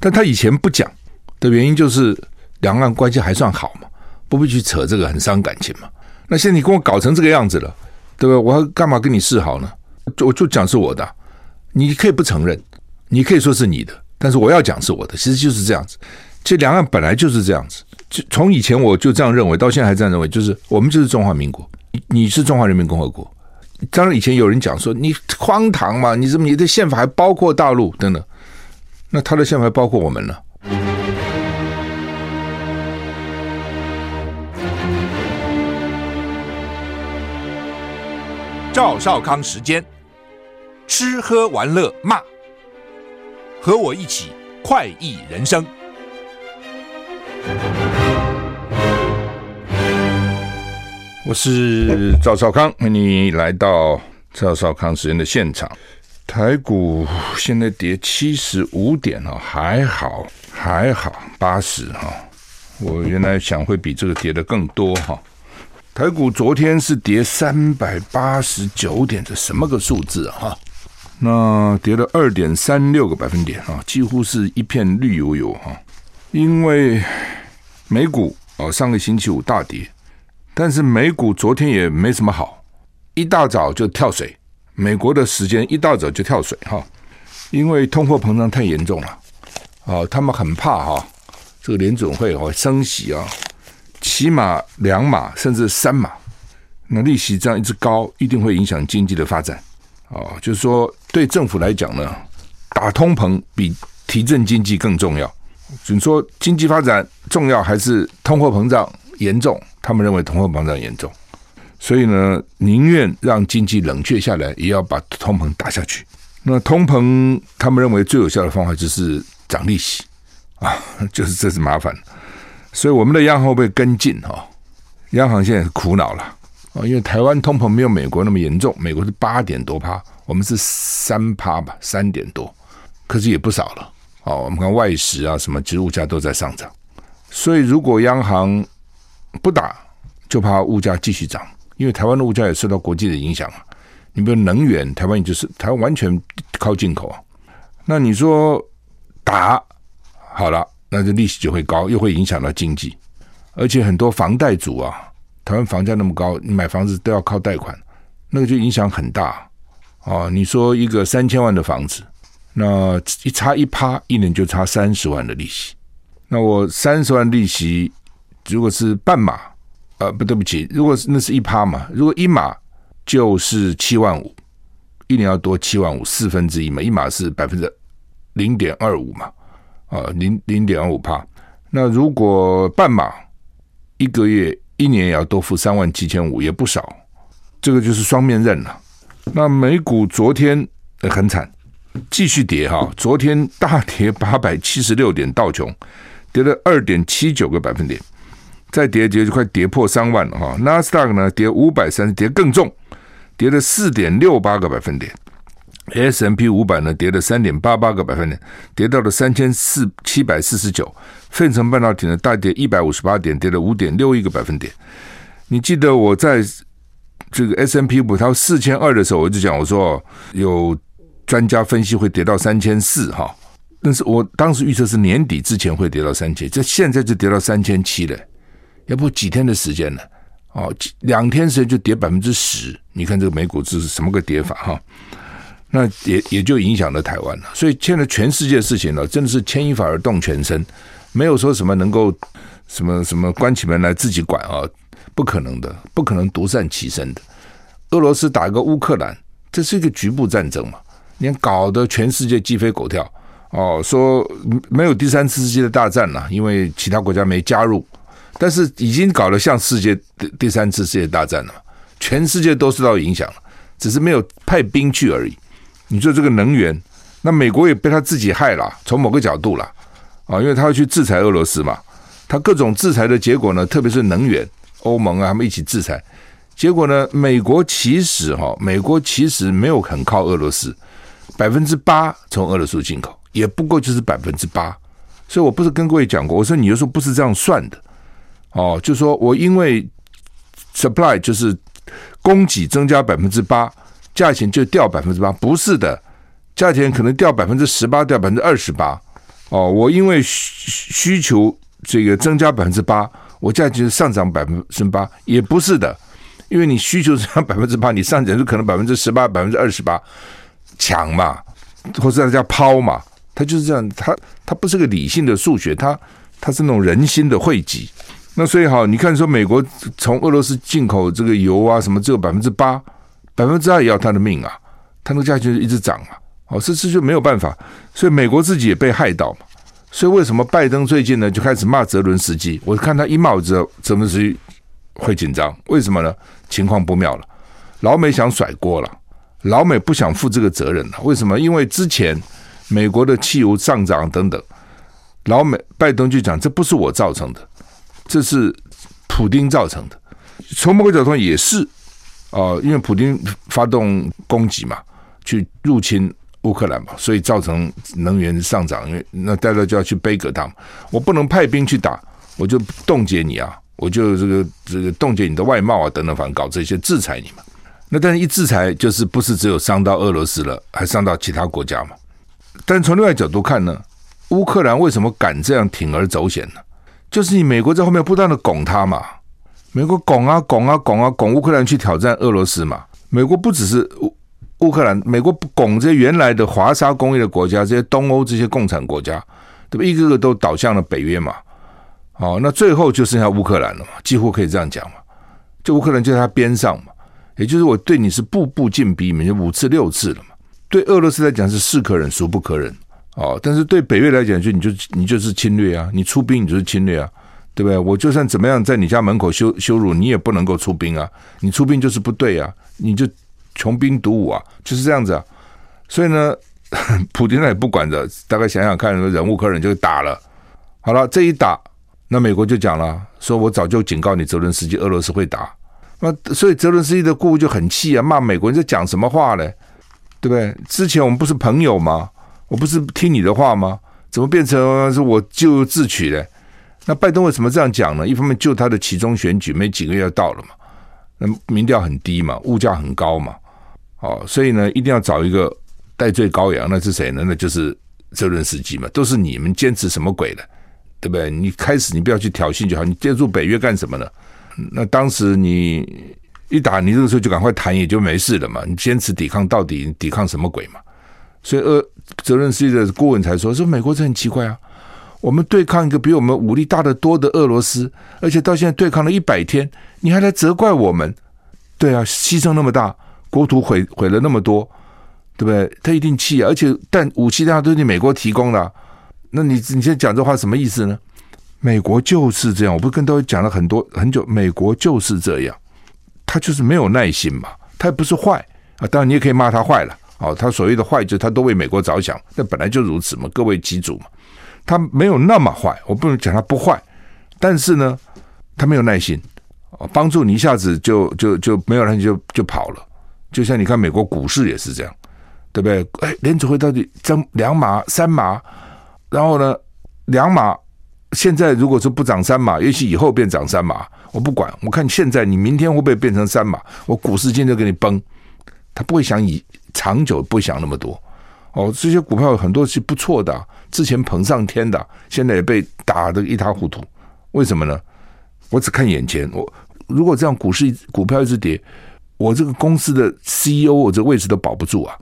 但他以前不讲的原因就是两岸关系还算好嘛，不必去扯这个很伤感情嘛。那现在你跟我搞成这个样子了，对不对？我还干嘛跟你示好呢？就我就讲是我的，你可以不承认，你可以说是你的，但是我要讲是我的，其实就是这样子。这两岸本来就是这样子，就从以前我就这样认为，到现在还这样认为，就是我们就是中华民国，你是中华人民共和国。当然以前有人讲说你荒唐嘛，你怎么你的宪法还包括大陆等等？那他的宪法还包括我们呢？赵少康时间，吃喝玩乐骂，和我一起快意人生。我是赵少康，欢迎你来到赵少康时间的现场。台股现在跌七十五点哦，还好还好，八十哈。我原来想会比这个跌得更多哈。台股昨天是跌三百八十九点，这什么个数字哈？那跌了二点三六个百分点啊，几乎是一片绿油油哈。因为美股哦，上个星期五大跌，但是美股昨天也没什么好，一大早就跳水。美国的时间一大早就跳水哈，因为通货膨胀太严重了，啊，他们很怕哈，这个联准会哦升息啊，起码两码甚至三码，那利息这样一直高，一定会影响经济的发展啊。就是说，对政府来讲呢，打通膨比提振经济更重要。你说经济发展重要还是通货膨胀严重？他们认为通货膨胀严重。所以呢，宁愿让经济冷却下来，也要把通膨打下去。那通膨，他们认为最有效的方法就是涨利息 啊，就是这是麻烦。所以我们的央行会不会跟进哈？央行现在是苦恼了啊，因为台湾通膨没有美国那么严重，美国是八点多趴，我们是三趴吧，三点多，可是也不少了。哦，我们看外食啊，什么其实物价都在上涨。所以如果央行不打，就怕物价继续涨。因为台湾的物价也受到国际的影响啊，你比如能源，台湾也就是台湾完全靠进口啊。那你说打好了，那这利息就会高，又会影响到经济，而且很多房贷族啊，台湾房价那么高，你买房子都要靠贷款，那个就影响很大啊。你说一个三千万的房子，那一差一趴，一年就差三十万的利息。那我三十万利息，如果是半码。呃，不对不起，如果是那是一趴嘛，如果一码就是七万五，一年要多七万五，四分之一嘛，一码是百分之零点二五嘛，啊，零零点二五趴。那如果半码，一个月一年也要多付三万七千五，也不少，这个就是双面刃了。那美股昨天很惨，继续跌哈，昨天大跌八百七十六点，道琼跌了二点七九个百分点。再跌跌就快跌破三万了哈，纳斯达克呢跌五百三十，跌更重，跌了四点六八个百分点，S&P 五百呢跌了三点八八个百分点，跌到了三千四七百四十九，费城半导体呢大跌一百五十八点，跌了五点六一个百分点。你记得我在这个 S&P 五它四千二的时候，我就讲我说有专家分析会跌到三千四哈，但是我当时预测是年底之前会跌到三千，这现在就跌到三千七了。也不几天的时间了，哦，两天时间就跌百分之十，你看这个美股这是什么个跌法哈？那也也就影响了台湾了。所以现在全世界事情呢，真的是牵一发而动全身，没有说什么能够什么什么关起门来自己管啊，不可能的，不可能独善其身的。俄罗斯打一个乌克兰，这是一个局部战争嘛，你看搞得全世界鸡飞狗跳哦，说没有第三次世界的大战了，因为其他国家没加入。但是已经搞得像世界第第三次世界大战了，全世界都受到影响了，只是没有派兵去而已。你说这个能源，那美国也被他自己害了，从某个角度了。啊，因为他要去制裁俄罗斯嘛，他各种制裁的结果呢，特别是能源，欧盟啊他们一起制裁，结果呢，美国其实哈，美国其实没有很靠俄罗斯，百分之八从俄罗斯进口，也不过就是百分之八，所以我不是跟各位讲过，我说你就说不是这样算的。哦，就说我因为 supply 就是供给增加百分之八，价钱就掉百分之八，不是的，价钱可能掉百分之十八，掉百分之二十八，哦，我因为需需求这个增加百分之八，我价钱上涨百分之八，也不是的，因为你需求增加百分之八，你上涨就可能百分之十八、百分之二十八，抢嘛，或者叫抛嘛，它就是这样，它它不是个理性的数学，它它是那种人心的汇集。那所以好，你看说美国从俄罗斯进口这个油啊什么只有百分之八，百分之二也要他的命啊，他那个价钱就一直涨啊。哦，这这就没有办法，所以美国自己也被害到嘛。所以为什么拜登最近呢就开始骂泽伦斯基？我看他一骂，我知道泽伦斯基会紧张。为什么呢？情况不妙了，老美想甩锅了，老美不想负这个责任了。为什么？因为之前美国的汽油上涨等等，老美拜登就讲这不是我造成的，这是普丁造成的。从某个角度上也是啊，因为普丁发动攻击嘛，去入侵。乌克兰嘛，所以造成能源上涨，因为那大家就要去背锅他们。我不能派兵去打，我就冻结你啊，我就这个这个冻结你的外贸啊等等，反正搞这些制裁你嘛。那但是一制裁，就是不是只有伤到俄罗斯了，还伤到其他国家嘛？但从另外角度看呢，乌克兰为什么敢这样铤而走险呢？就是你美国在后面不断的拱他嘛，美国拱啊拱啊拱啊拱乌克兰去挑战俄罗斯嘛。美国不只是乌。乌克兰，美国拱这些原来的华沙工业的国家，这些东欧这些共产国家，对吧？一个个都倒向了北约嘛。哦，那最后就剩下乌克兰了嘛，几乎可以这样讲嘛。就乌克兰就在他边上嘛，也就是我对你是步步进逼，你就五次六次了嘛。对俄罗斯来讲是是可忍孰不可忍哦，但是对北约来讲，就你就你就是侵略啊，你出兵你就是侵略啊，对不对？我就算怎么样在你家门口羞羞辱你，也不能够出兵啊，你出兵就是不对啊，你就。穷兵黩武啊，就是这样子啊。所以呢，普丁他也不管的，大概想想看，忍无可忍就打了。好了，这一打，那美国就讲了，说我早就警告你，泽伦斯基，俄罗斯会打。那所以泽伦斯基的顾问就很气啊，骂美国人在讲什么话嘞？对不对？之前我们不是朋友吗？我不是听你的话吗？怎么变成是我咎由自取嘞？那拜登为什么这样讲呢？一方面就他的其中选举没几个月要到了嘛，那民调很低嘛，物价很高嘛。哦，所以呢，一定要找一个代罪羔羊，那是谁呢？那就是泽伦斯基嘛，都是你们坚持什么鬼的，对不对？你开始你不要去挑衅就好，你介入北约干什么呢？那当时你一打，你这个时候就赶快谈，也就没事了嘛。你坚持抵抗到底，抵抗什么鬼嘛？所以，呃，泽伦斯基的顾问才说，说美国这很奇怪啊，我们对抗一个比我们武力大得多的俄罗斯，而且到现在对抗了一百天，你还来责怪我们？对啊，牺牲那么大。国土毁毁了那么多，对不对？他一定气啊！而且，但武器大都是你美国提供的，那你你现在讲这话什么意思呢？美国就是这样，我不跟各位讲了很多很久，美国就是这样，他就是没有耐心嘛。他也不是坏啊，当然你也可以骂他坏了哦。他所谓的坏，就他都为美国着想，那本来就如此嘛。各位记住嘛，他没有那么坏，我不能讲他不坏，但是呢，他没有耐心哦，帮助你一下子就就就没有耐心就就跑了。就像你看美国股市也是这样，对不对？哎，联储会到底涨两码三码，然后呢，两码现在如果说不涨三码，也许以后变涨三码，我不管。我看现在你明天会不会变成三码？我股市今天就给你崩，他不会想以长久，不想那么多。哦，这些股票很多是不错的，之前捧上天的，现在也被打得一塌糊涂。为什么呢？我只看眼前。我如果这样，股市股票一直跌。我这个公司的 CEO，我这位置都保不住啊！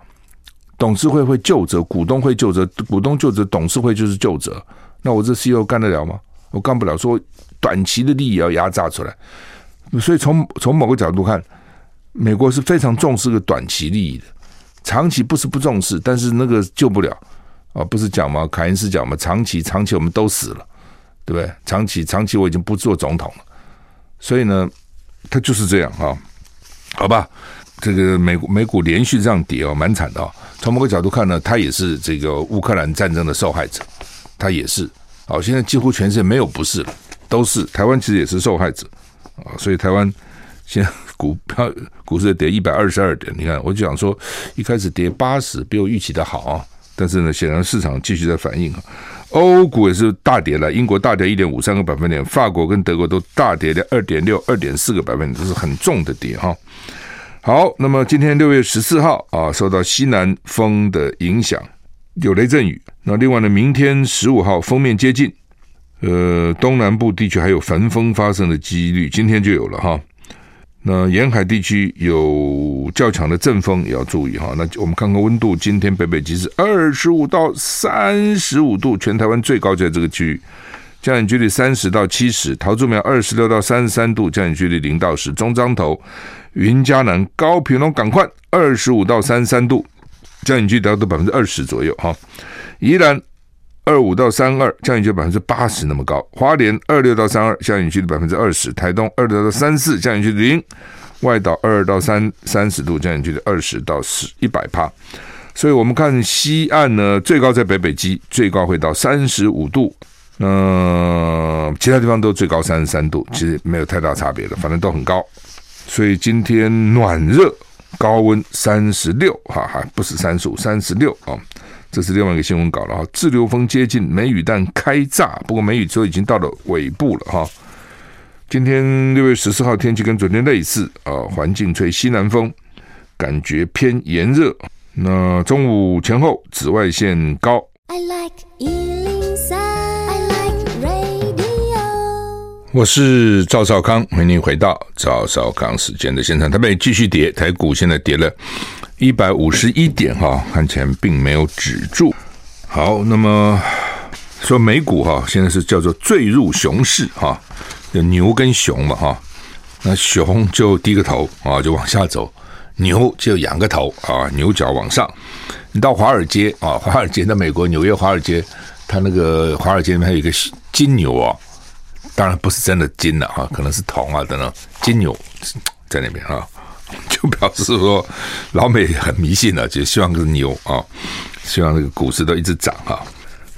董事会会就责，股东会就责，股东就责，董事会就是就责。那我这 CEO 干得了吗？我干不了。说短期的利益要压榨出来，所以从从某个角度看，美国是非常重视个短期利益的。长期不是不重视，但是那个救不了啊！不是讲吗？凯恩斯讲吗？长期长期我们都死了，对不对？长期长期我已经不做总统了，所以呢，他就是这样啊。好吧，这个美美股连续这样跌哦，蛮惨的哦。从某个角度看呢，他也是这个乌克兰战争的受害者，他也是。好，现在几乎全世界没有不是了，都是。台湾其实也是受害者啊，所以台湾现股票股市跌一百二十二点。你看，我就想说，一开始跌八十，比我预期的好啊。但是呢，显然市场继续在反应啊。欧股也是大跌了，英国大跌一点五三个百分点，法国跟德国都大跌了二点六、二点四个百分点，这是很重的跌哈。好，那么今天六月十四号啊，受到西南风的影响，有雷阵雨。那另外呢，明天十五号封面接近，呃，东南部地区还有焚风发生的几率，今天就有了哈。那沿海地区有较强的阵风，也要注意哈。那我们看看温度，今天北北极是二十五到三十五度，全台湾最高就在这个区域，降雨距离三十到七十。桃竹苗二十六到三十三度，降雨距离零到十。中彰投、云嘉南、高屏龙、港宽二十五到三十三度，降雨几率达到百分之二十左右哈。宜兰。二五到三二，降雨几率百分之八十那么高。花莲二六到三二，降雨区的百分之二十。台东二六到三四，降雨区零。外岛二二到三三十度，降雨区的二十到十一百帕。所以我们看西岸呢，最高在北北基，最高会到三十五度。嗯、其他地方都最高三十三度，其实没有太大差别的，反正都很高。所以今天暖热，高温三十六，哈哈，不是三十五，三十六啊。这是另外一个新闻稿了哈，滞留峰接近，梅雨弹开炸。不过梅雨之后已经到了尾部了哈。今天六月十四号天气跟昨天类似啊，环境吹西南风，感觉偏炎热。那中午前后紫外线高。I like 103, I like radio。我是赵少康，欢迎回到赵少康时间的现场。台北继续跌，台股现在跌了。一百五十一点哈，看起来并没有止住。好，那么说美股哈，现在是叫做坠入熊市哈，有牛跟熊嘛哈。那熊就低个头啊，就往下走；牛就仰个头啊，牛角往上。你到华尔街啊，华尔街在美国纽约华尔街，它那个华尔街里面还有一个金牛啊，当然不是真的金了哈，可能是铜啊等等，金牛在那边啊。就表示说，老美很迷信了，就希望是牛啊，希望这个股市都一直涨啊。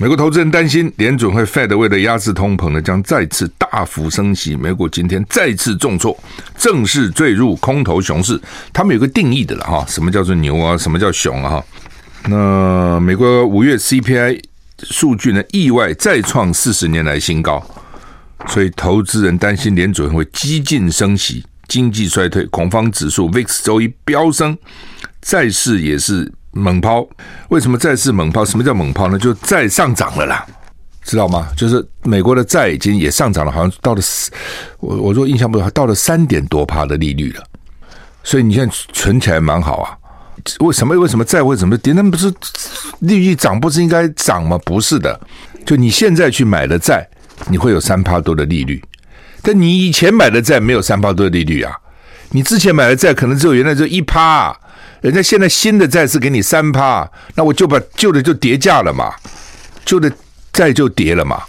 美国投资人担心联准会 Fed 为了压制通膨呢，将再次大幅升息。美股今天再次重挫，正式坠入空头熊市。他们有个定义的了哈，什么叫做牛啊？什么叫熊啊？哈，那美国五月 CPI 数据呢，意外再创四十年来新高，所以投资人担心联准会激进升息。经济衰退，恐慌指数 VIX 周一飙升，债市也是猛抛。为什么债市猛抛？什么叫猛抛呢？就债上涨了啦，知道吗？就是美国的债已经也上涨了，好像到了我我说印象不好，到了三点多趴的利率了。所以你现在存起来蛮好啊。为什么？为什么债为什么跌？那不是利率涨，不是应该涨吗？不是的，就你现在去买的债，你会有三趴多的利率。但你以前买的债没有三趴多的利率啊，你之前买的债可能只有原来就一趴，人家现在新的债是给你三趴，那我就把旧的就跌价了嘛，旧的债就跌了嘛，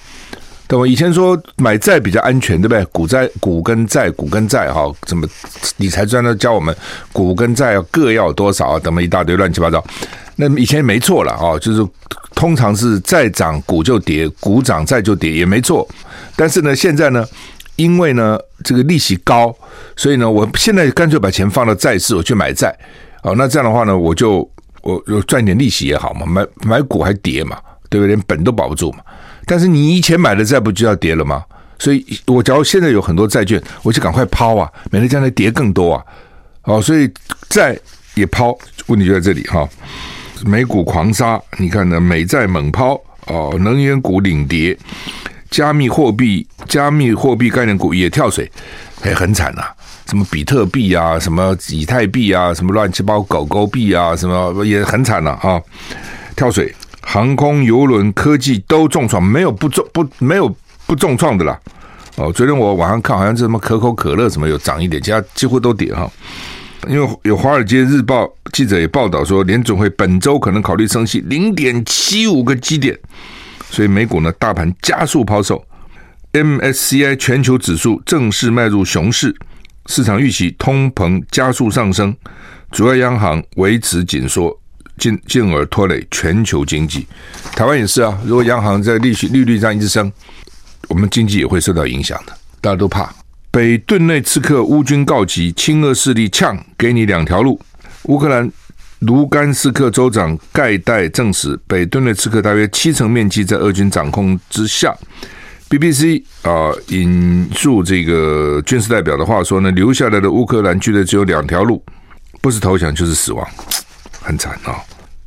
对吧？以前说买债比较安全，对不对？股债、股跟债、股跟债哈，怎么理财专家教我们股跟债要各要多少啊？等么一大堆乱七八糟，那以前没错了啊，就是通常是债涨股就跌，股涨债就跌也没错，但是呢，现在呢？因为呢，这个利息高，所以呢，我现在干脆把钱放到债市，我去买债。哦，那这样的话呢，我就我我赚点利息也好嘛，买买股还跌嘛，对不对？连本都保不住嘛。但是你以前买的债不就要跌了吗？所以我假如现在有很多债券，我就赶快抛啊，免得将来跌更多啊。哦，所以债也抛，问题就在这里哈。美股狂杀，你看呢，美债猛抛哦，能源股领跌。加密货币、加密货币概念股也跳水，哎，很惨呐！什么比特币啊，什么以太币啊，什么乱七八糟狗狗币啊，什么也很惨了啊！跳水，航空、邮轮、科技都重创，没有不重不没有不重创的啦。哦，昨天我晚上看，好像是什么可口可乐什么有涨一点，其他几乎都跌哈。因为有《华尔街日报》记者也报道说，联准会本周可能考虑升息零点七五个基点。所以美股呢，大盘加速抛售，MSCI 全球指数正式迈入熊市，市场预期通膨加速上升，主要央行维持紧缩，进进而拖累全球经济。台湾也是啊，如果央行在利息利率上一直升，我们经济也会受到影响的。大家都怕。北顿内刺客乌军告急，亲俄势力呛，给你两条路。乌克兰。卢甘斯克州长盖代证实，北顿涅茨克大约七成面积在俄军掌控之下。BBC 啊，引述这个军事代表的话说呢，留下来的乌克兰军队只有两条路，不是投降就是死亡，很惨啊！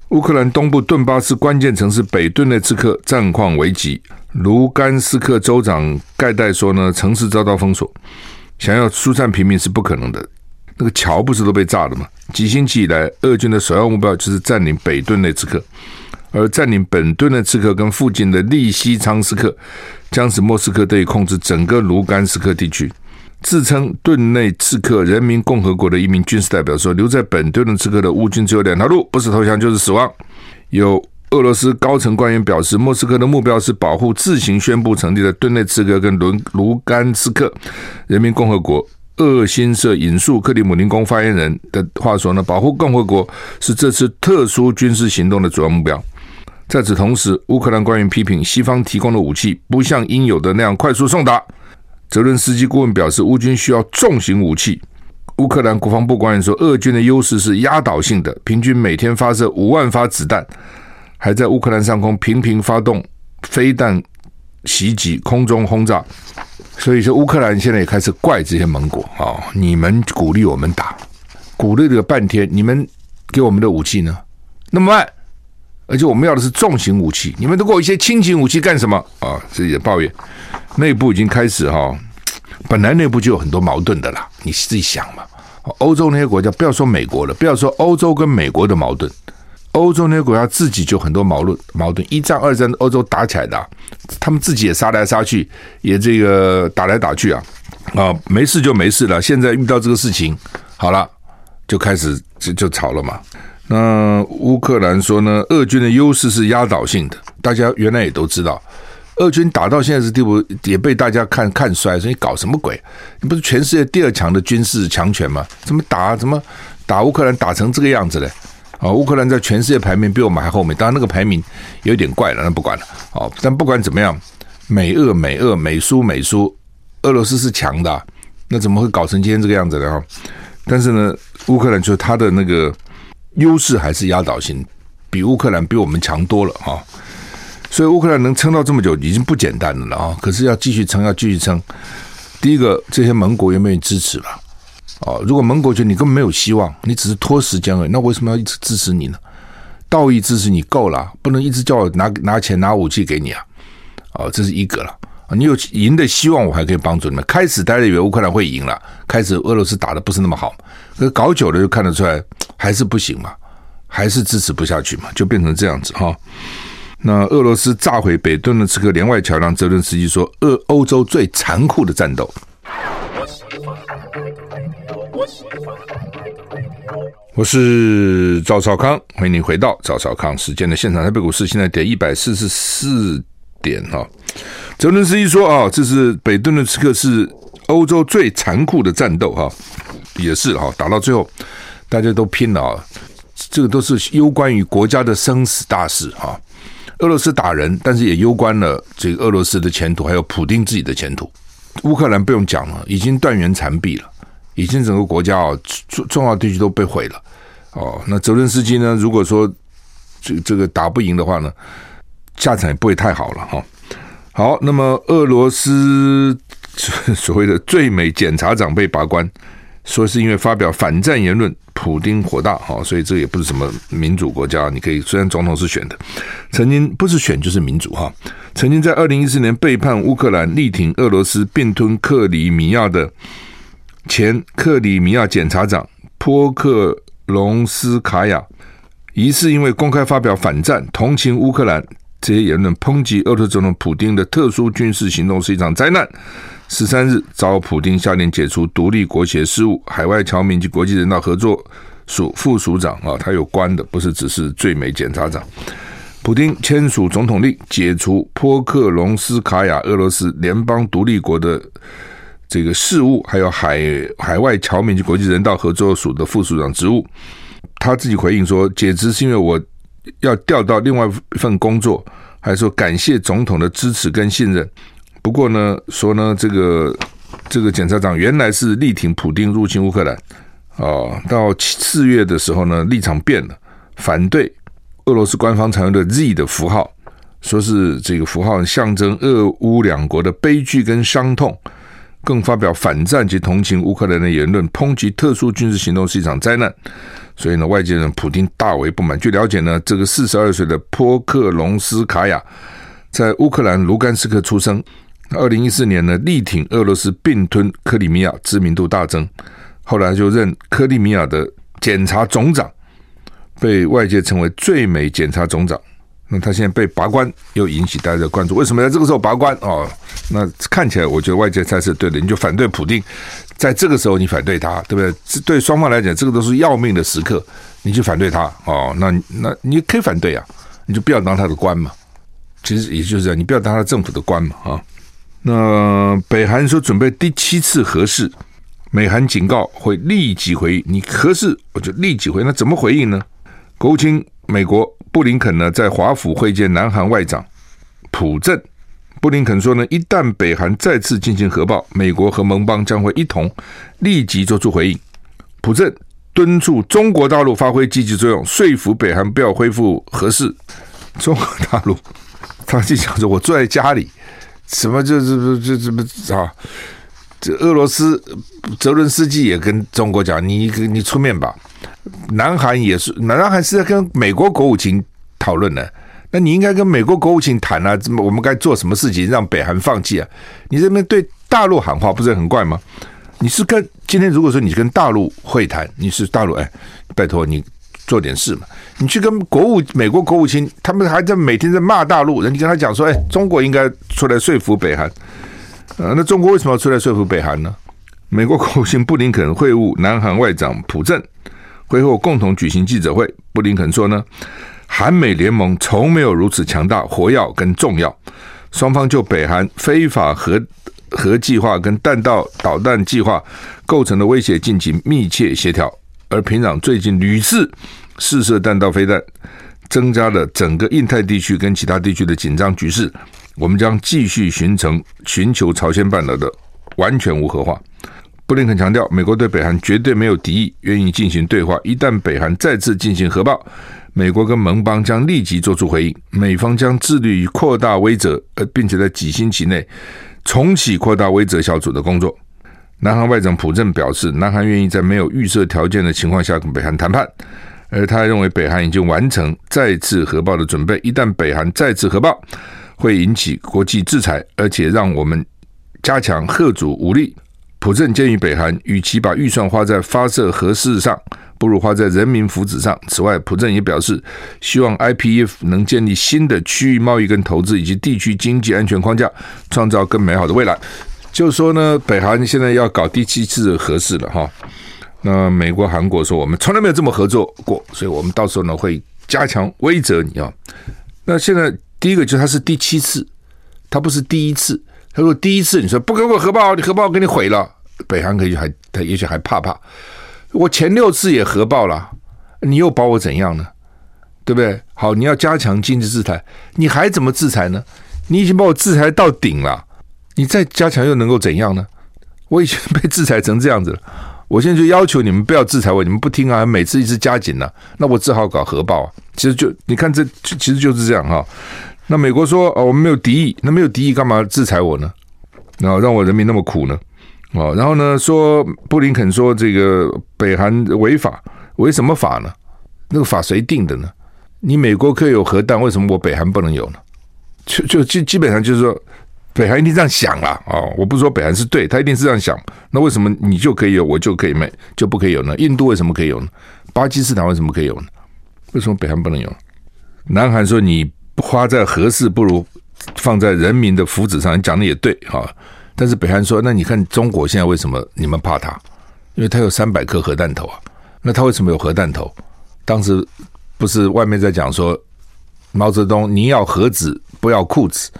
乌克兰东部顿巴斯关键城市北顿涅茨克战况危急。卢甘斯克州长盖代说呢，城市遭到封锁，想要疏散平民是不可能的。那个桥不是都被炸了吗？几星期以来，俄军的首要目标就是占领北顿涅茨克，而占领本顿涅茨克跟附近的利西昌斯克，将使莫斯科得以控制整个卢甘斯克地区。自称顿内茨克人民共和国的一名军事代表说：“留在本顿内茨克的乌军只有两条路，不是投降就是死亡。”有俄罗斯高层官员表示，莫斯科的目标是保护自行宣布成立的顿内茨克跟卢卢甘斯克人民共和国。俄新社引述克里姆林宫发言人的话说呢，保护共和国是这次特殊军事行动的主要目标。在此同时，乌克兰官员批评西方提供的武器不像应有的那样快速送达。泽伦斯基顾问表示，乌军需要重型武器。乌克兰国防部官员说，俄军的优势是压倒性的，平均每天发射五万发子弹，还在乌克兰上空频频发动飞弹袭击、空中轰炸。所以说，乌克兰现在也开始怪这些盟国啊，你们鼓励我们打，鼓励了半天，你们给我们的武器呢那么慢，而且我们要的是重型武器，你们都给我一些轻型武器干什么啊？自己的抱怨。内部已经开始哈，本来内部就有很多矛盾的啦。你自己想嘛，欧洲那些国家，不要说美国了，不要说欧洲跟美国的矛盾，欧洲那些国家自己就很多矛盾。矛盾一战、二战，欧洲打起来的，他们自己也杀来杀去，也这个打来打去啊啊，没事就没事了。现在遇到这个事情，好了，就开始就就吵了嘛。那乌克兰说呢，俄军的优势是压倒性的，大家原来也都知道。俄军打到现在这地步，也被大家看看衰，说你搞什么鬼？你不是全世界第二强的军事强权吗？怎么打？怎么打乌克兰打成这个样子嘞？啊，乌克兰在全世界排名比我们还后面，当然那个排名有点怪了，那不管了。哦，但不管怎么样，美俄美俄美苏美苏，俄罗斯是强的，那怎么会搞成今天这个样子呢？哈，但是呢，乌克兰就他的那个优势还是压倒性，比乌克兰比我们强多了哈。所以乌克兰能撑到这么久，已经不简单了啊！可是要继续撑，要继续撑。第一个，这些盟国愿不愿意支持吧？哦，如果盟国觉得你根本没有希望，你只是拖时间而已，那为什么要一直支持你呢？道义支持你够了，不能一直叫我拿拿钱拿武器给你啊！哦，这是一个了！你有赢的希望，我还可以帮助你们。开始大家以为乌克兰会赢了，开始俄罗斯打得不是那么好，可是搞久了就看得出来还是不行嘛，还是支持不下去嘛，就变成这样子哈。哦那俄罗斯炸毁北顿的这个连外桥梁，泽伦斯基说：“俄欧洲最残酷的战斗。”我是赵少康，欢迎你回到赵少康时间的现场。台北股市现在跌一百四十四点哈。泽伦斯基说：“啊，这是北顿涅茨克是欧洲最残酷的战斗哈，也是哈，打到最后大家都拼了啊，这个都是攸关于国家的生死大事哈。”俄罗斯打人，但是也攸关了这个俄罗斯的前途，还有普丁自己的前途。乌克兰不用讲了，已经断垣残壁了，已经整个国家哦，重重要地区都被毁了。哦，那泽伦斯基呢？如果说这这个打不赢的话呢，下场也不会太好了哈。好，那么俄罗斯 所谓的最美检察长被拔关。说是因为发表反战言论，普丁火大哈，所以这也不是什么民主国家。你可以虽然总统是选的，曾经不是选就是民主哈。曾经在二零一四年背叛乌克兰、力挺俄罗斯并吞克里米亚的前克里米亚检察长波克隆斯卡娅，疑似因为公开发表反战、同情乌克兰这些言论，抨击俄罗斯总统普丁的特殊军事行动是一场灾难。十三日，遭普丁下令解除独立国协事务海外侨民及国际人道合作署副署长啊，他有关的，不是只是最美检察长。普丁签署总统令，解除波克隆斯卡娅俄罗斯联邦独立国的这个事务，还有海海外侨民及国际人道合作署的副署长职务。他自己回应说，解职是因为我要调到另外一份工作，还说感谢总统的支持跟信任。不过呢，说呢，这个这个检察长原来是力挺普丁入侵乌克兰，哦，到四月的时候呢，立场变了，反对俄罗斯官方采用的 Z 的符号，说是这个符号象征俄乌两国的悲剧跟伤痛，更发表反战及同情乌克兰的言论，抨击特殊军事行动是一场灾难。所以呢，外界人普丁大为不满。据了解呢，这个四十二岁的波克隆斯卡娅在乌克兰卢甘斯克出生。二零一四年呢，力挺俄罗斯并吞克里米亚，知名度大增。后来就任克里米亚的检察总长，被外界称为最美检察总长。那他现在被拔关，又引起大家的关注。为什么在这个时候拔关？哦，那看起来我觉得外界猜是对的。你就反对普丁，在这个时候你反对他，对不对？这对双方来讲，这个都是要命的时刻，你去反对他哦，那那你可以反对啊，你就不要当他的官嘛。其实也就是这样，你不要当他政府的官嘛啊。那北韩说准备第七次核试，美韩警告会立即回应。你核试，我就立即回。那怎么回应呢？国务卿美国布林肯呢，在华府会见南韩外长朴正。布林肯说呢，一旦北韩再次进行核爆，美国和盟邦将会一同立即做出回应。朴正敦促中国大陆发挥积极作用，说服北韩不要恢复核试。中国大陆，他就想着我坐在家里。什么就是这这这啊？这俄罗斯泽伦斯基也跟中国讲，你你出面吧。南韩也是，南韩是在跟美国国务卿讨论的。那你应该跟美国国务卿谈啊，我们该做什么事情让北韩放弃啊？你这边对大陆喊话不是很怪吗？你是跟今天如果说你跟大陆会谈，你是大陆哎，拜托你。做点事嘛，你去跟国务美国国务卿，他们还在每天在骂大陆，人家跟他讲说，哎，中国应该出来说服北韩，呃，那中国为什么要出来说服北韩呢？美国国务卿布林肯会晤南韩外长朴正，会后共同举行记者会。布林肯说呢，韩美联盟从没有如此强大、活跃跟重要，双方就北韩非法核核计划跟弹道导弹计划构成的威胁进行密切协调。而平壤最近屡次试射弹道飞弹，增加了整个印太地区跟其他地区的紧张局势。我们将继续寻成寻求朝鲜半岛的完全无核化。布林肯强调，美国对北韩绝对没有敌意，愿意进行对话。一旦北韩再次进行核爆，美国跟盟邦将立即做出回应。美方将致力于扩大威慑，呃，并且在几星期内重启扩大威慑小组的工作。南韩外长朴正表示，南韩愿意在没有预设条件的情况下跟北韩谈判，而他认为北韩已经完成再次核爆的准备。一旦北韩再次核爆，会引起国际制裁，而且让我们加强吓阻武力。朴正建议北韩，与其把预算花在发射核试上，不如花在人民福祉上。此外，朴正也表示，希望 IPF 能建立新的区域贸易跟投资以及地区经济安全框架，创造更美好的未来。就是说呢，北韩现在要搞第七次核试了哈。那美国、韩国说，我们从来没有这么合作过，所以我们到时候呢会加强威责你啊。那现在第一个就是它是第七次，它不是第一次。他说第一次你说不给我核爆，你核爆给你毁了，北韩可以还他也许还怕怕。我前六次也核爆了，你又把我怎样呢？对不对？好，你要加强经济制裁，你还怎么制裁呢？你已经把我制裁到顶了。你再加强又能够怎样呢？我已经被制裁成这样子了，我现在就要求你们不要制裁我，你们不听啊，每次一直加紧了，那我只好搞核爆啊。其实就你看这，其实就是这样哈。那美国说哦，我们没有敌意，那没有敌意干嘛制裁我呢？然后让我人民那么苦呢？哦，然后呢说布林肯说这个北韩违法，违什么法呢？那个法谁定的呢？你美国可以有核弹，为什么我北韩不能有呢？就就基基本上就是说。北韩一定这样想啦，哦，我不是说北韩是对，他一定是这样想。那为什么你就可以有，我就可以没，就不可以有呢？印度为什么可以有呢？巴基斯坦为什么可以有呢？为什么北韩不能有？南韩说你花在核试不如放在人民的福祉上，你讲的也对哈。但是北韩说，那你看中国现在为什么你们怕他？因为他有三百颗核弹头啊。那他为什么有核弹头？当时不是外面在讲说毛泽东你要核子不要裤子。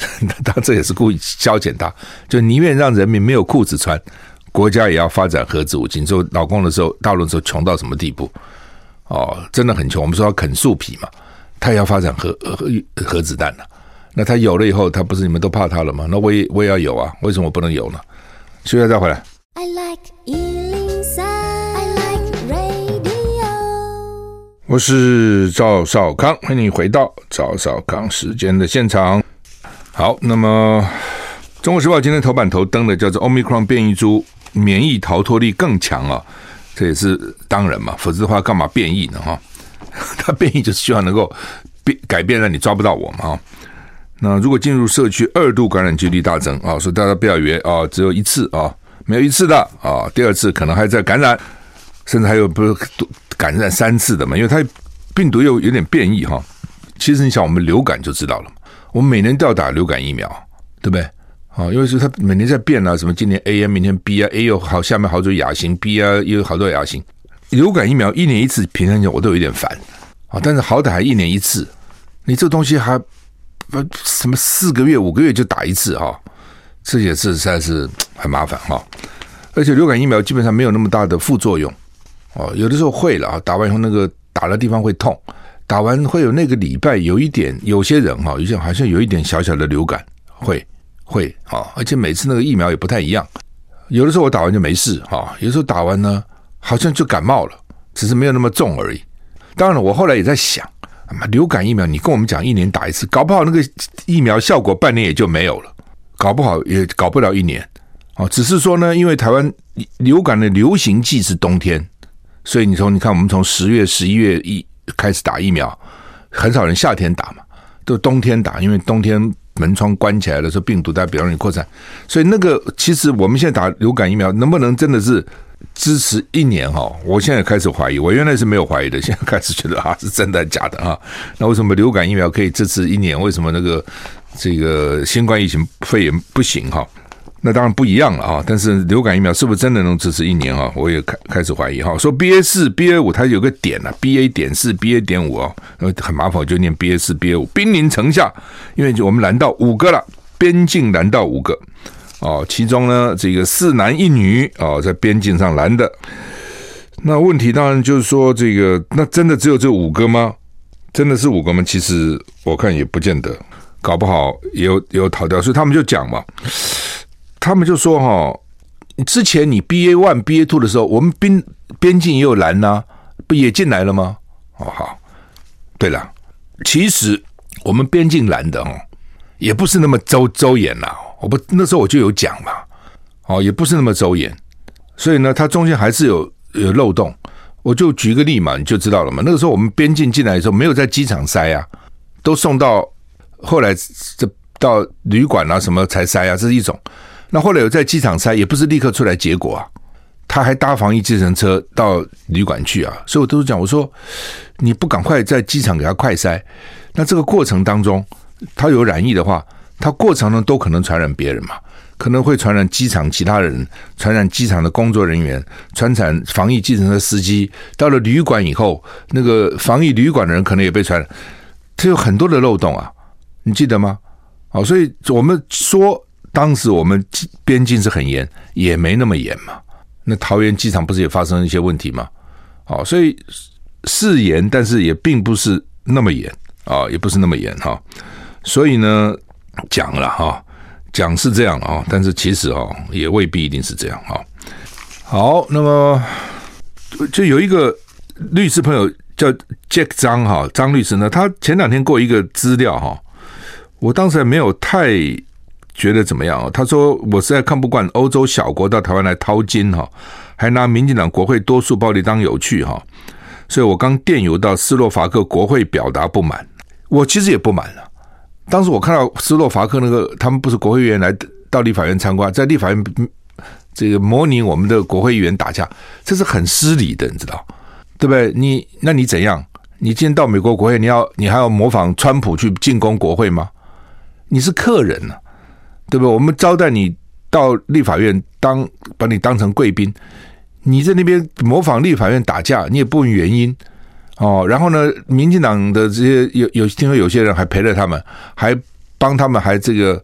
他这也是故意消遣他，就宁愿让人民没有裤子穿，国家也要发展核子武器。说老公的时候，大陆的时候穷到什么地步？哦，真的很穷。我们说要啃树皮嘛，他也要发展核核核子弹啊。那他有了以后，他不是你们都怕他了吗？那我也我也要有啊，为什么我不能有呢？休息再回来。I like 103, I like radio。我是赵少康，欢迎你回到赵少康时间的现场。好，那么中国时报今天头版头登的叫做 Omicron 变异株免疫逃脱力更强啊，这也是当然嘛，否则的话干嘛变异呢？哈，它变异就是希望能够变改变，让你抓不到我嘛。那如果进入社区，二度感染几率大增啊，所以大家不要以为啊，只有一次啊，没有一次的啊，第二次可能还在感染，甚至还有不是感染三次的嘛，因为它病毒又有点变异哈。其实你想，我们流感就知道了，我们每年都要打流感疫苗，对不对？啊，因为是它每年在变啊，什么今年 A 啊，明天 B 啊，A 又好，下面好多亚型，B 啊又有好多亚型。流感疫苗一年一次，平常讲我都有点烦啊，但是好歹还一年一次，你这东西还。不，什么四个月、五个月就打一次哈，这也是实在是很麻烦哈。而且流感疫苗基本上没有那么大的副作用哦，有的时候会了啊，打完以后那个打的地方会痛，打完会有那个礼拜有一点，有些人哈，有些好像有一点小小的流感，会会啊，而且每次那个疫苗也不太一样，有的时候我打完就没事哈，有的时候打完呢好像就感冒了，只是没有那么重而已。当然了，我后来也在想。啊流感疫苗，你跟我们讲一年打一次，搞不好那个疫苗效果半年也就没有了，搞不好也搞不了一年。哦，只是说呢，因为台湾流感的流行季是冬天，所以你从你看，我们从十月、十一月一开始打疫苗，很少人夏天打嘛，都冬天打，因为冬天门窗关起来的时候，病毒它比较容易扩散，所以那个其实我们现在打流感疫苗，能不能真的是？支持一年哈，我现在开始怀疑，我原来是没有怀疑的，现在开始觉得啊是真的假的啊？那为什么流感疫苗可以支持一年？为什么那个这个新冠疫情肺炎不行哈？那当然不一样了啊！但是流感疫苗是不是真的能支持一年啊？我也开开始怀疑哈。说 BA 四、BA 五它有个点啊，BA 点四、BA 点五啊，很麻烦，我就念 BA 四、BA 五，兵临城下，因为我们拦到五个了，边境拦到五个。哦，其中呢，这个四男一女哦，在边境上拦的。那问题当然就是说，这个那真的只有这五个吗？真的是五个吗？其实我看也不见得，搞不好也有也有逃掉。所以他们就讲嘛，他们就说哈、哦，之前你 BA one、BA two 的时候，我们边边境也有拦呐、不也进来了吗？哦，好，对了，其实我们边境拦的哦，也不是那么周周延呐。我不那时候我就有讲嘛，哦，也不是那么周延，所以呢，它中间还是有有漏洞。我就举个例嘛，你就知道了嘛。那个时候我们边境进来的时候，没有在机场筛啊，都送到后来这到旅馆啊什么才筛啊，这是一种。那后来有在机场筛，也不是立刻出来结果啊，他还搭防疫计程车到旅馆去啊。所以我都是讲，我说你不赶快在机场给他快筛，那这个过程当中他有染疫的话。它过程呢都可能传染别人嘛，可能会传染机场其他人，传染机场的工作人员，传染防疫计程车司机。到了旅馆以后，那个防疫旅馆的人可能也被传染，这有很多的漏洞啊，你记得吗？好，所以我们说当时我们边境是很严，也没那么严嘛。那桃园机场不是也发生一些问题吗？哦，所以是严，但是也并不是那么严啊，也不是那么严哈。所以呢。讲了哈，讲是这样啊，但是其实哦也未必一定是这样哈。好，那么就有一个律师朋友叫 Jack 张哈，张律师呢，他前两天过一个资料哈，我当时还没有太觉得怎么样。他说我实在看不惯欧洲小国到台湾来淘金哈，还拿民进党国会多数暴力当有趣哈，所以我刚电邮到斯洛伐克国会表达不满，我其实也不满了。当时我看到斯洛伐克那个，他们不是国会议员来到立法院参观，在立法院这个模拟我们的国会议员打架，这是很失礼的，你知道对不对？你那你怎样？你今天到美国国会，你要你还要模仿川普去进攻国会吗？你是客人呢、对不对？我们招待你到立法院当，把你当成贵宾，你在那边模仿立法院打架，你也不问原因。哦，然后呢，民进党的这些有有听说有些人还陪着他们，还帮他们，还这个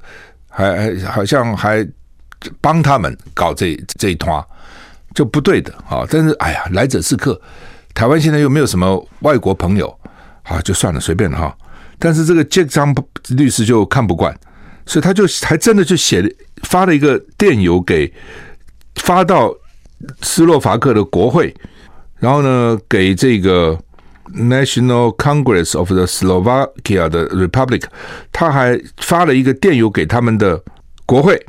还还好像还帮他们搞这这一团，就不对的啊！但是哎呀，来者是客，台湾现在又没有什么外国朋友，啊，就算了，随便了哈。但是这个杰章律师就看不惯，所以他就还真的就写了发了一个电邮给发到斯洛伐克的国会，然后呢，给这个。National Congress of the Slovakia 的 Republic，他还发了一个电邮给他们的国会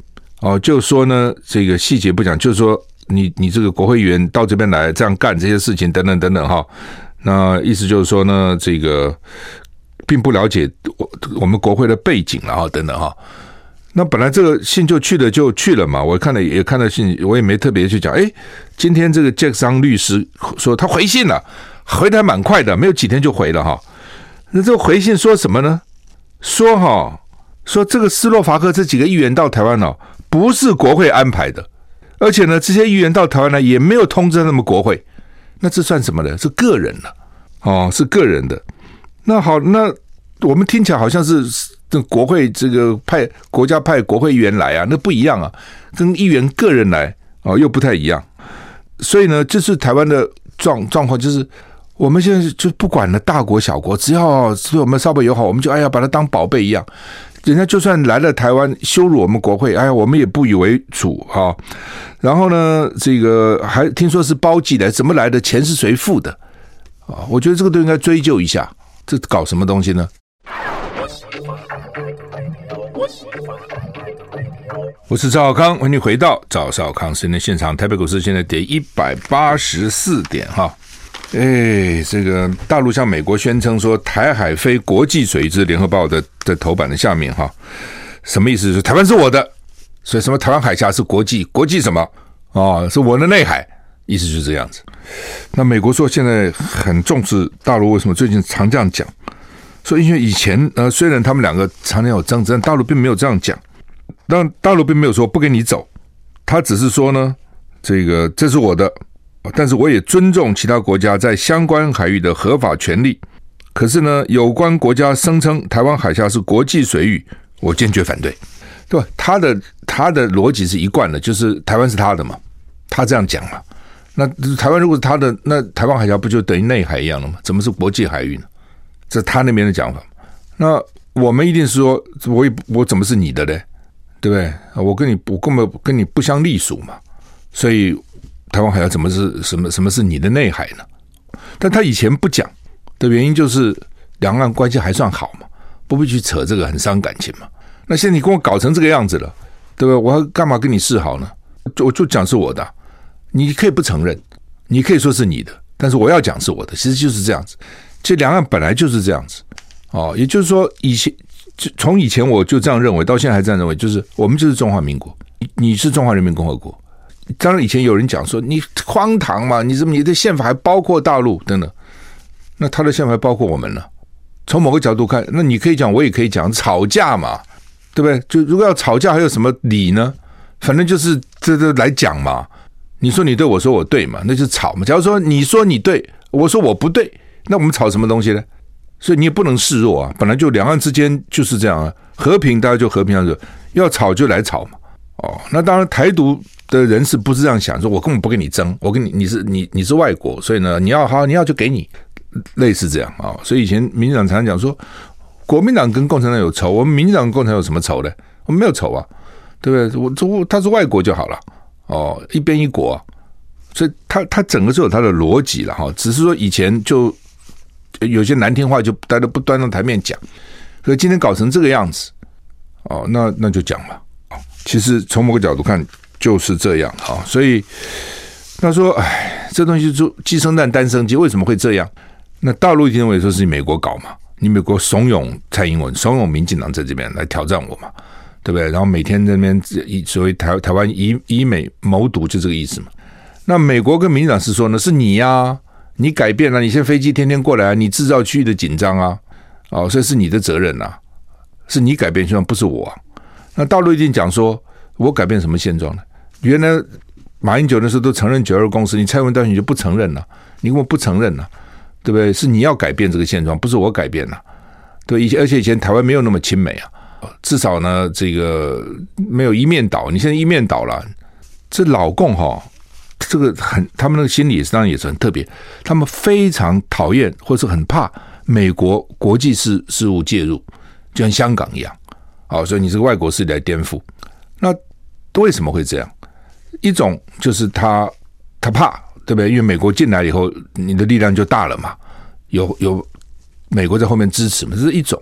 哦，就说呢，这个细节不讲，就是说你你这个国会议员到这边来这样干这些事情等等等等哈。那意思就是说呢，这个并不了解我我们国会的背景了哈，等等哈。那本来这个信就去了就去了嘛，我看了也看到信，我也没特别去讲。哎，今天这个杰克桑律师说他回信了，回的还蛮快的，没有几天就回了哈。那这个回信说什么呢？说哈，说这个斯洛伐克这几个议员到台湾哦，不是国会安排的，而且呢，这些议员到台湾呢也没有通知他们国会，那这算什么呢？是个人了哦，是个人的。那好，那我们听起来好像是这国会这个派国家派国会议员来啊，那不一样啊，跟议员个人来哦又不太一样。所以呢，这是台湾的状状况，就是。我们现在就不管了，大国小国，只要对我们稍微友好，我们就哎呀把它当宝贝一样。人家就算来了台湾羞辱我们国会，哎呀，我们也不以为主哈。然后呢，这个还听说是包机的，怎么来的？钱是谁付的？啊，我觉得这个都应该追究一下，这搞什么东西呢？我是赵少康，欢迎回到赵少康时间的现场。台北股市现在跌一百八十四点哈。哎，这个大陆向美国宣称说台海非国际水域，这是联合报的的头版的下面哈，什么意思？是台湾是我的，所以什么台湾海峡是国际，国际什么啊？是我的内海，意思就是这样子。那美国说现在很重视大陆，为什么最近常这样讲？说因为以前呃，虽然他们两个常年有争执，但大陆并没有这样讲。但大陆并没有说不给你走，他只是说呢，这个这是我的。但是我也尊重其他国家在相关海域的合法权利。可是呢，有关国家声称台湾海峡是国际水域，我坚决反对，对吧？他的他的逻辑是一贯的，就是台湾是他的嘛，他这样讲嘛。那台湾如果是他的，那台湾海峡不就等于内海一样了吗？怎么是国际海域呢？这他那边的讲法。那我们一定是说，我也我怎么是你的嘞？对不对？我跟你我根本跟你不相隶属嘛，所以。台湾海峡怎么是什么什么是你的内海呢？但他以前不讲的原因就是两岸关系还算好嘛，不必去扯这个很伤感情嘛。那现在你跟我搞成这个样子了，对不对？我还干嘛跟你示好呢？就我就讲是我的，你可以不承认，你可以说是你的，但是我要讲是我的，其实就是这样子。这两岸本来就是这样子哦，也就是说以前就从以前我就这样认为，到现在还这样认为，就是我们就是中华民国，你是中华人民共和国。当然，以前有人讲说你荒唐嘛，你怎么你的宪法还包括大陆等等？那他的宪法还包括我们呢？从某个角度看，那你可以讲，我也可以讲，吵架嘛，对不对？就如果要吵架，还有什么理呢？反正就是这这来讲嘛。你说你对，我说我对嘛，那就吵嘛。假如说你说你对，我说我不对，那我们吵什么东西呢？所以你也不能示弱啊。本来就两岸之间就是这样啊，和平大家就和平样子，要吵就来吵嘛。哦，那当然台独。的人是不是这样想？说我根本不跟你争，我跟你你是你你是外国，所以呢，你要好你要就给你，类似这样啊。所以以前民进党常常讲说，国民党跟共产党有仇，我们民进党跟共产党有什么仇呢？我们没有仇啊，对不对？我这他是外国就好了哦，一边一国，所以他他整个是有他的逻辑了哈。只是说以前就有些难听话就大家不端到台面讲，可是今天搞成这个样子哦，那那就讲吧。其实从某个角度看。就是这样哈，所以他说：“哎，这东西就鸡生蛋，蛋生鸡，为什么会这样？那大陆一定认为说是美国搞嘛，你美国怂恿蔡英文、怂恿民进党在这边来挑战我嘛，对不对？然后每天在那边以所谓台台湾以以美谋独，就这个意思嘛。那美国跟民进党是说呢，是你呀、你改变了，你现在飞机天天过来，你制造区域的紧张啊，哦，所以是你的责任呐、是你改变现状，不是我、那大陆一定讲说，我改变什么现状呢？”原来马英九那时候都承认九二共识，你蔡文当选就不承认了，你为什么不承认了？对不对？是你要改变这个现状，不是我改变了。对，以前而且以前台湾没有那么亲美啊，至少呢这个没有一面倒。你现在一面倒了，这老共哈，这个很他们那个心理当然也是很特别，他们非常讨厌或是很怕美国国际事事务介入，就像香港一样。好，所以你这个外国势力来颠覆，那为什么会这样？一种就是他他怕，对不对？因为美国进来以后，你的力量就大了嘛，有有美国在后面支持嘛，这是一种。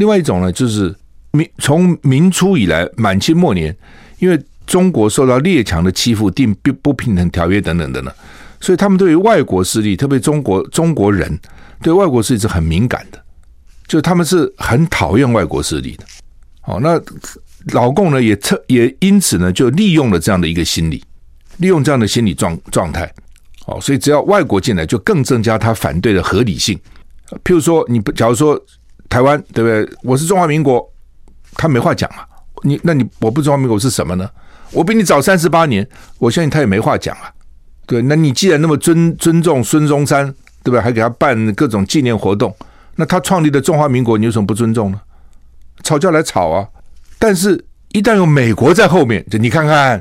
另外一种呢，就是明从明初以来，满清末年，因为中国受到列强的欺负，订不不平等条约等等等等，所以他们对于外国势力，特别中国中国人对外国势力是很敏感的，就他们是很讨厌外国势力的。好，那老共呢也特也因此呢就利用了这样的一个心理，利用这样的心理状状态。好，所以只要外国进来，就更增加他反对的合理性。譬如说，你不假如说台湾对不对？我是中华民国，他没话讲啊。你那你我不中华民国是什么呢？我比你早三十八年，我相信他也没话讲啊。对，那你既然那么尊尊重孙中山，对不对？还给他办各种纪念活动，那他创立的中华民国，你有什么不尊重呢？吵架来吵啊！但是，一旦有美国在后面，就你看看，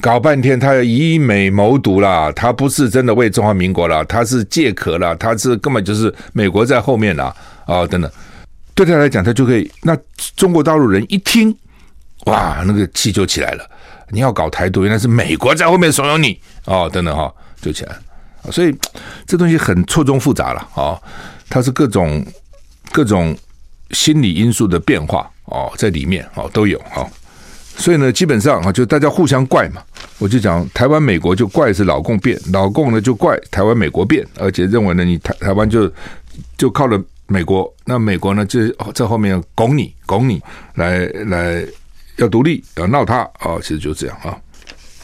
搞半天他以美谋独啦，他不是真的为中华民国了，他是借壳了，他是根本就是美国在后面了啊！等等，对他来讲，他就可以。那中国大陆人一听，哇，那个气就起来了。你要搞台独，原来是美国在后面怂恿你哦，等等哈，就起来。所以这东西很错综复杂了啊，它是各种各种。心理因素的变化哦，在里面哦都有哈，所以呢，基本上啊，就大家互相怪嘛。我就讲台湾、美国就怪是老共变，老共呢就怪台湾、美国变，而且认为呢，你台台湾就就靠了美国，那美国呢就在后面拱你、拱你来来要独立、要闹他啊，其实就这样啊。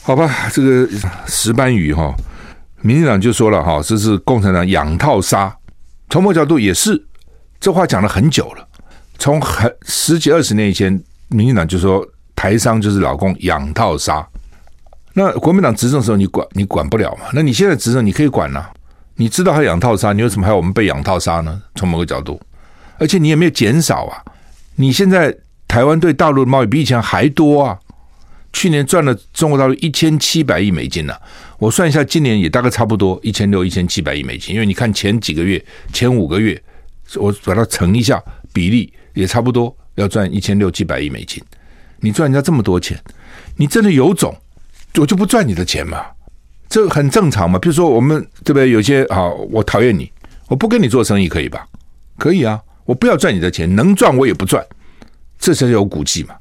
好吧，这个石斑鱼哈，民进党就说了哈，这是共产党养套杀，从某角度也是，这话讲了很久了。从很十几二十年以前，民进党就说台商就是老共养套杀。那国民党执政的时候，你管你管不了嘛？那你现在执政，你可以管呐、你知道他养套杀，你为什么还要我们被养套杀呢？从某个角度，而且你也没有减少啊。你现在台湾对大陆的贸易比以前还多啊。去年赚了中国大陆一千七百亿美金呢、我算一下，今年也大概差不多一千六、一千七百亿美金。因为你看前几个月、前五个月，我把它乘一下比例。也差不多要赚一千六七百亿美金，你赚人家这么多钱，你真的有种，我就不赚你的钱嘛，这很正常嘛。比如说我们对不对？有些啊，我讨厌你，我不跟你做生意可以吧？可以啊，我不要赚你的钱，能赚我也不赚，这才有骨气嘛。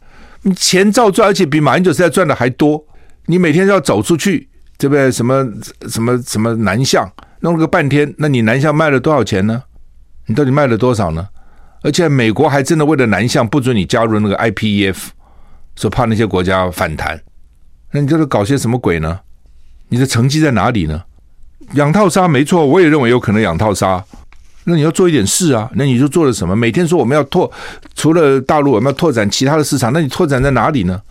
你钱照赚，而且比马英九现在赚的还多。你每天要走出去，对不对？什么什么什么南向弄了个半天，那你南向卖了多少钱呢？你到底卖了多少呢？而且美国还真的为了南向不准你加入那个 IPEF，说怕那些国家反弹，那你这是搞些什么鬼呢？你的成绩在哪里呢？养套杀没错，我也认为有可能养套杀。那你要做一点事啊，那你就做了什么？每天说我们要拓，除了大陆我们要拓展其他的市场，那你拓展在哪里呢？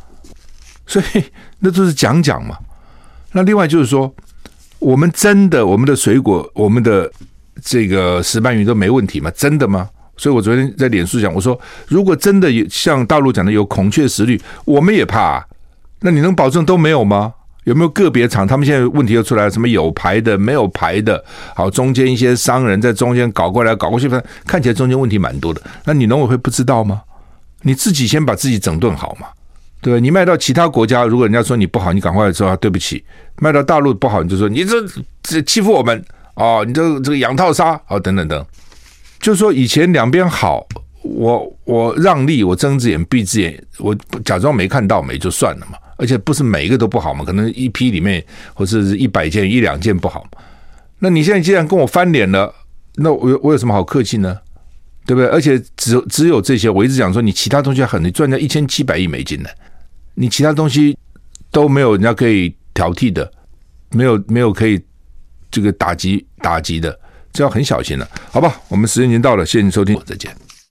所以那都是讲讲嘛。那另外就是说，我们真的我们的水果，我们的这个石斑鱼都没问题吗？真的吗？所以我昨天在脸书讲，我说如果真的有像大陆讲的有孔雀石绿，我们也怕啊。那你能保证都没有吗？有没有个别厂？他们现在问题又出来了，什么有牌的、没有牌的，好，中间一些商人在中间搞过来搞过去，反正看起来中间问题蛮多的。那你农委会不知道吗？你自己先把自己整顿好嘛，对吧？你卖到其他国家，如果人家说你不好，你赶快说对不起。卖到大陆不好，你就说你这这欺负我们哦，你这这个养套杀哦，等等等。就说，以前两边好，我我让利，我睁只眼闭只眼，我假装没看到没就算了嘛。而且不是每一个都不好嘛，可能一批里面或者是一百件一两件不好。那你现在既然跟我翻脸了，那我有我有什么好客气呢？对不对？而且只只有这些，我一直讲说，你其他东西很，你赚人家一千七百亿美金呢，你其他东西都没有人家可以挑剔的，没有没有可以这个打击打击的。这要很小心了，好吧？我们时间已经到了，谢谢您收听，再见。